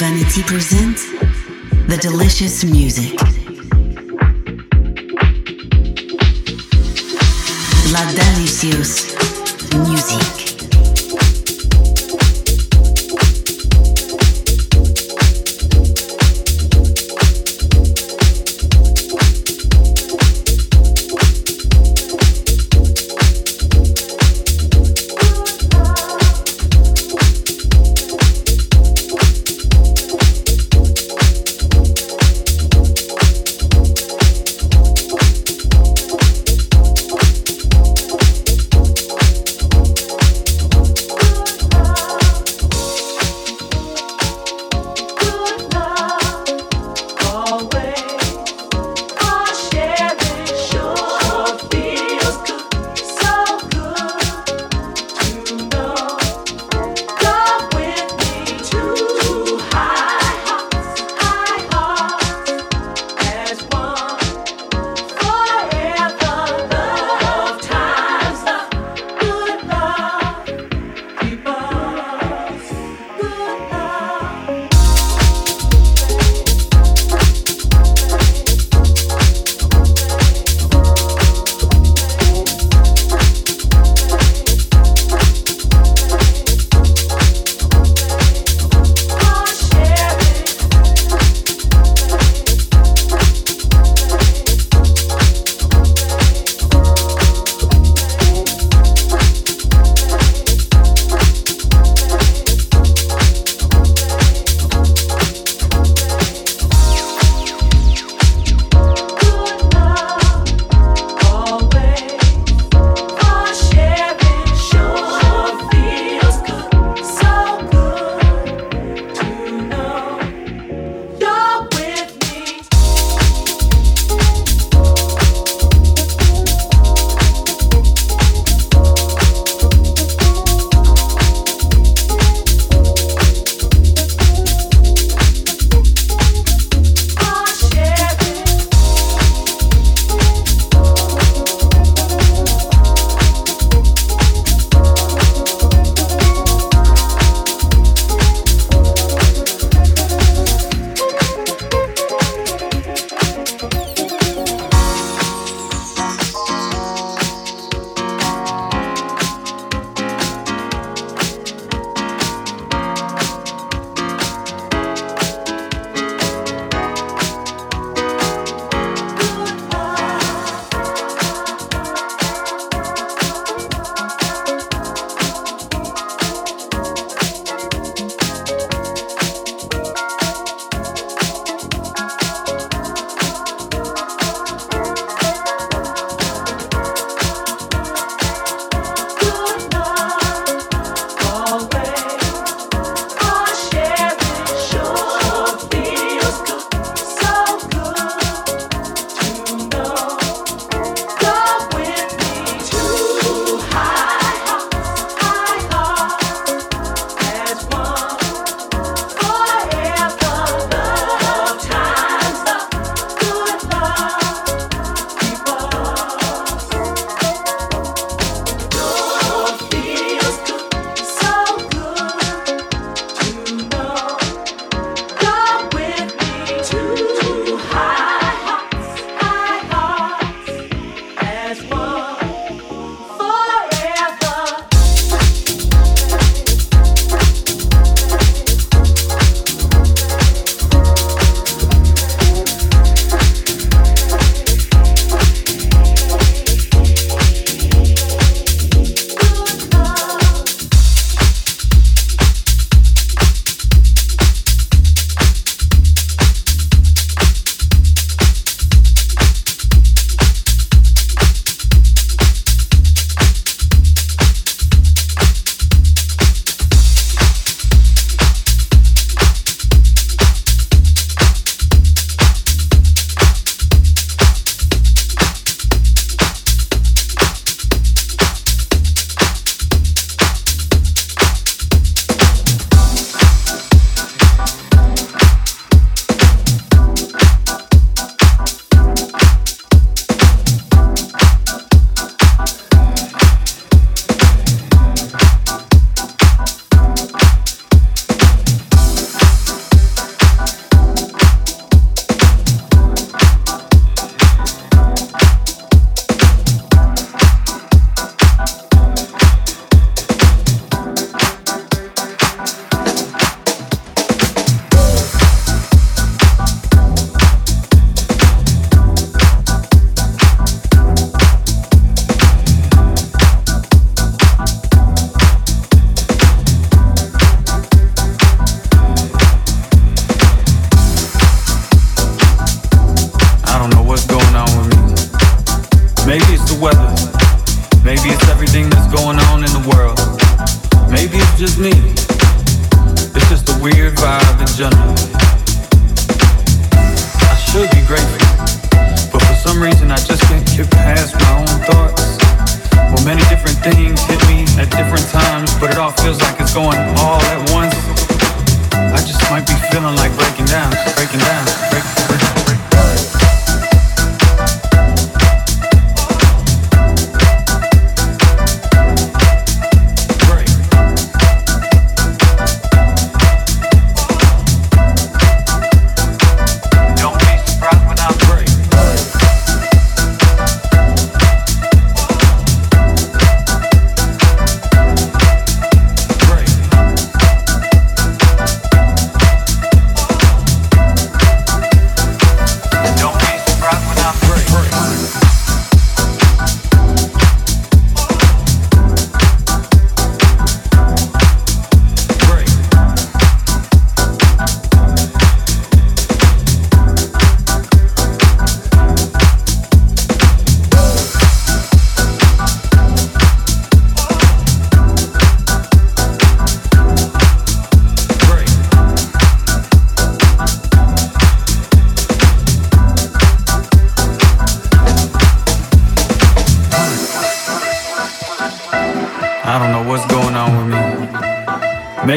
Vanity presents the delicious music. La Delicious Music.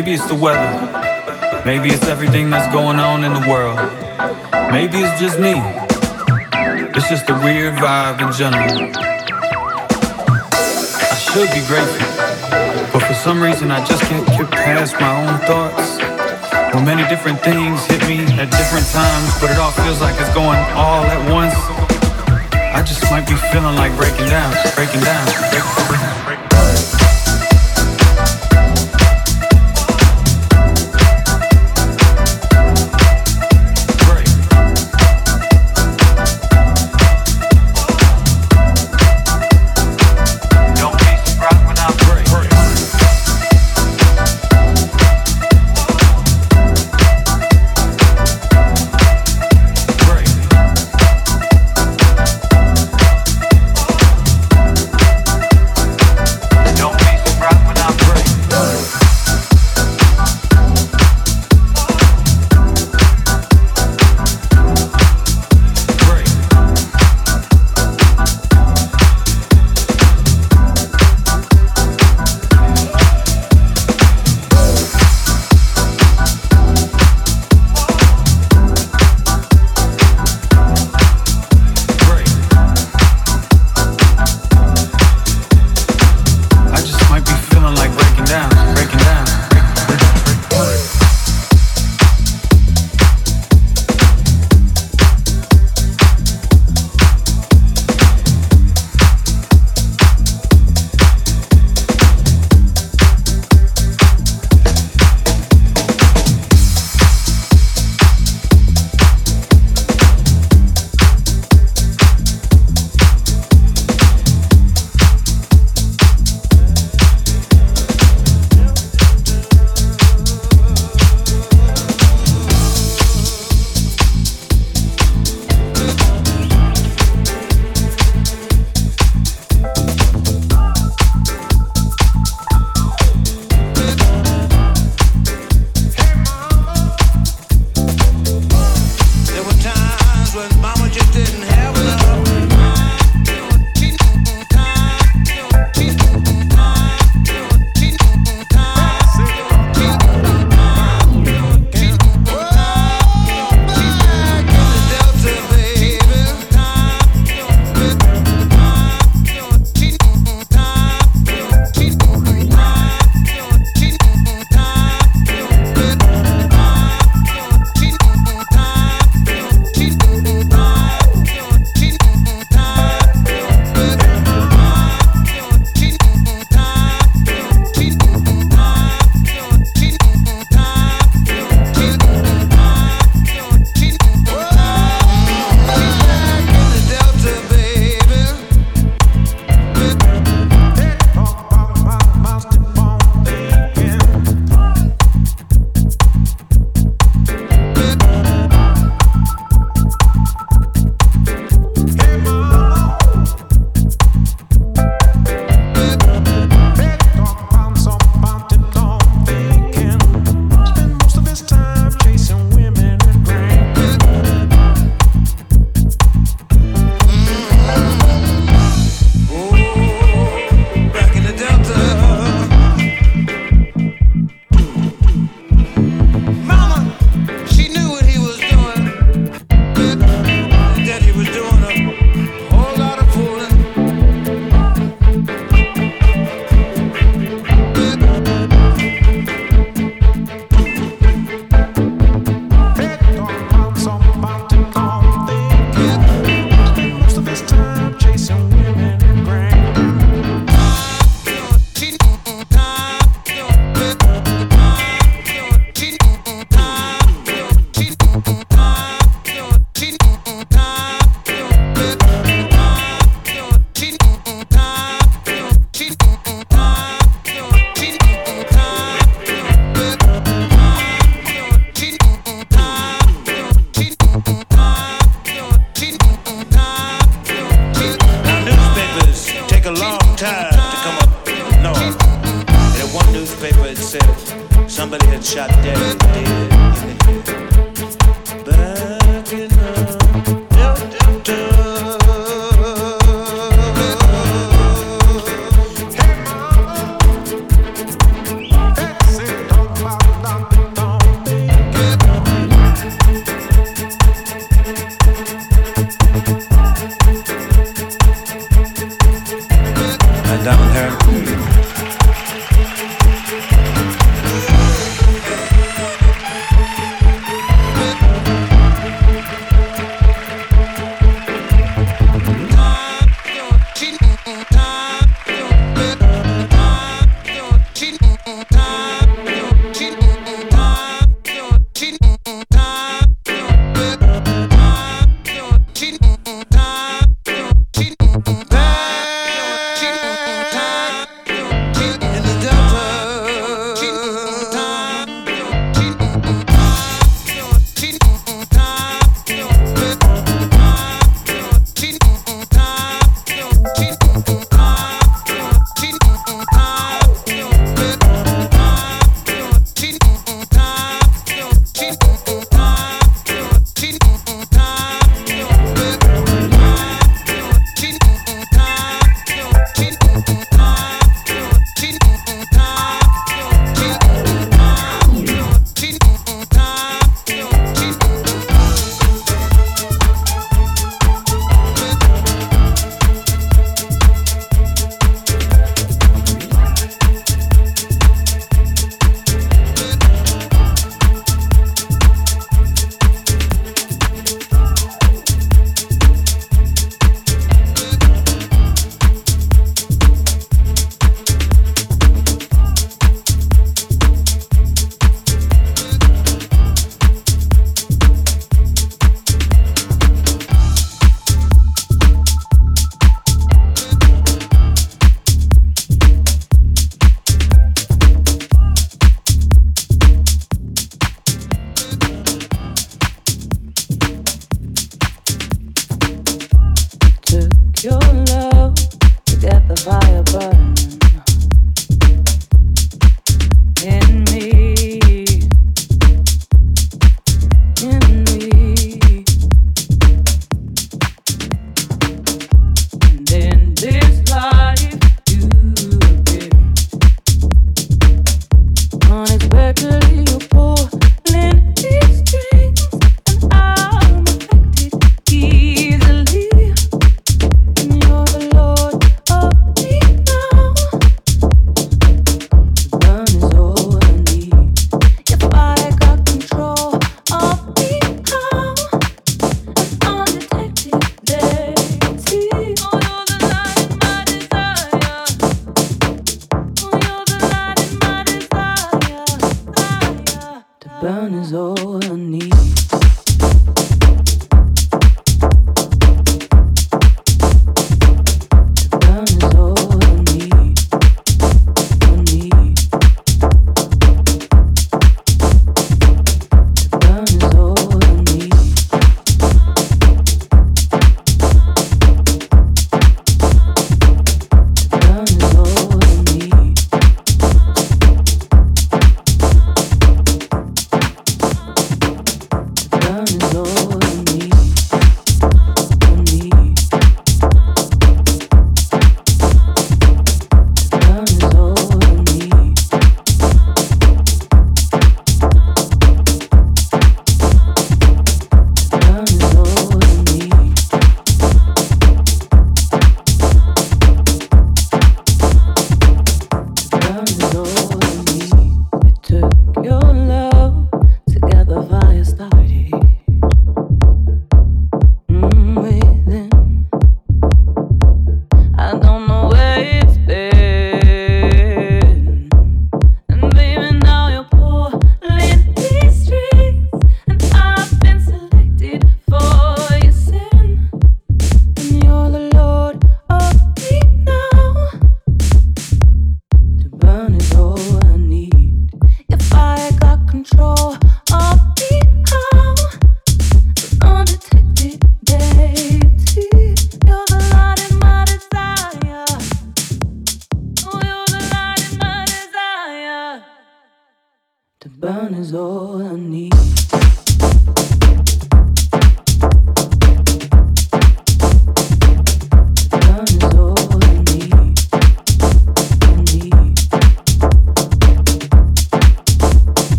Maybe it's the weather. Maybe it's everything that's going on in the world. Maybe it's just me. It's just a weird vibe in general. I should be grateful, but for some reason I just can't get past my own thoughts. Well, many different things hit me at different times, but it all feels like it's going all at once. I just might be feeling like breaking down, breaking down, breaking down.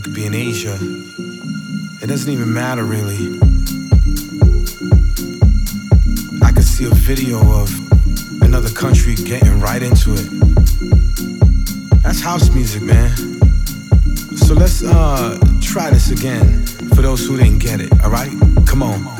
It could be in Asia. It doesn't even matter really. I could see a video of another country getting right into it. That's house music, man. So let's uh try this again for those who didn't get it, alright? Come on.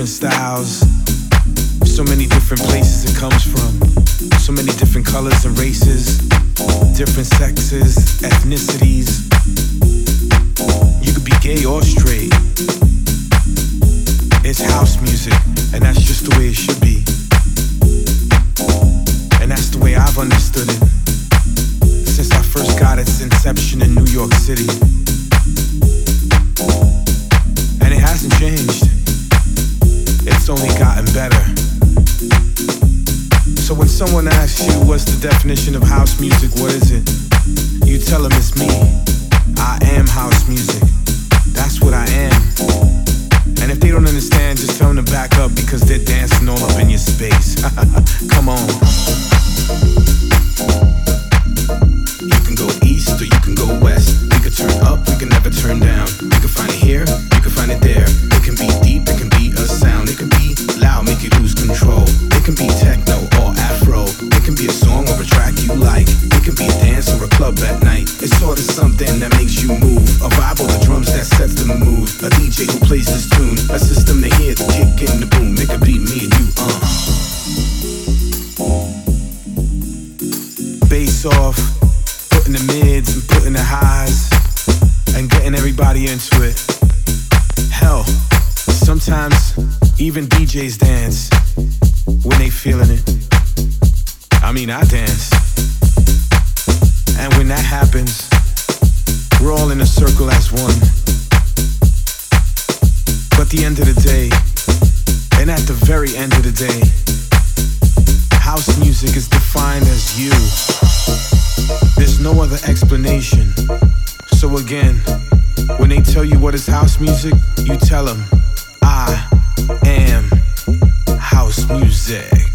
Different styles, so many different places it comes from, so many different colors and races, different sexes, ethnicities. You could be gay or straight it's house music, and that's just the way it should be. And that's the way I've understood it since I first got its inception in New York City. And it hasn't changed, So when someone asks you what's the definition of house music, what is it? You tell them it's me. I am house music. That's what I am. And if they don't understand, just tell them to back up because they're dancing all up in your space. Come on. Music.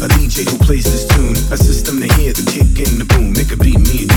A DJ who plays this tune, a system to hear the kick and the boom. It could be me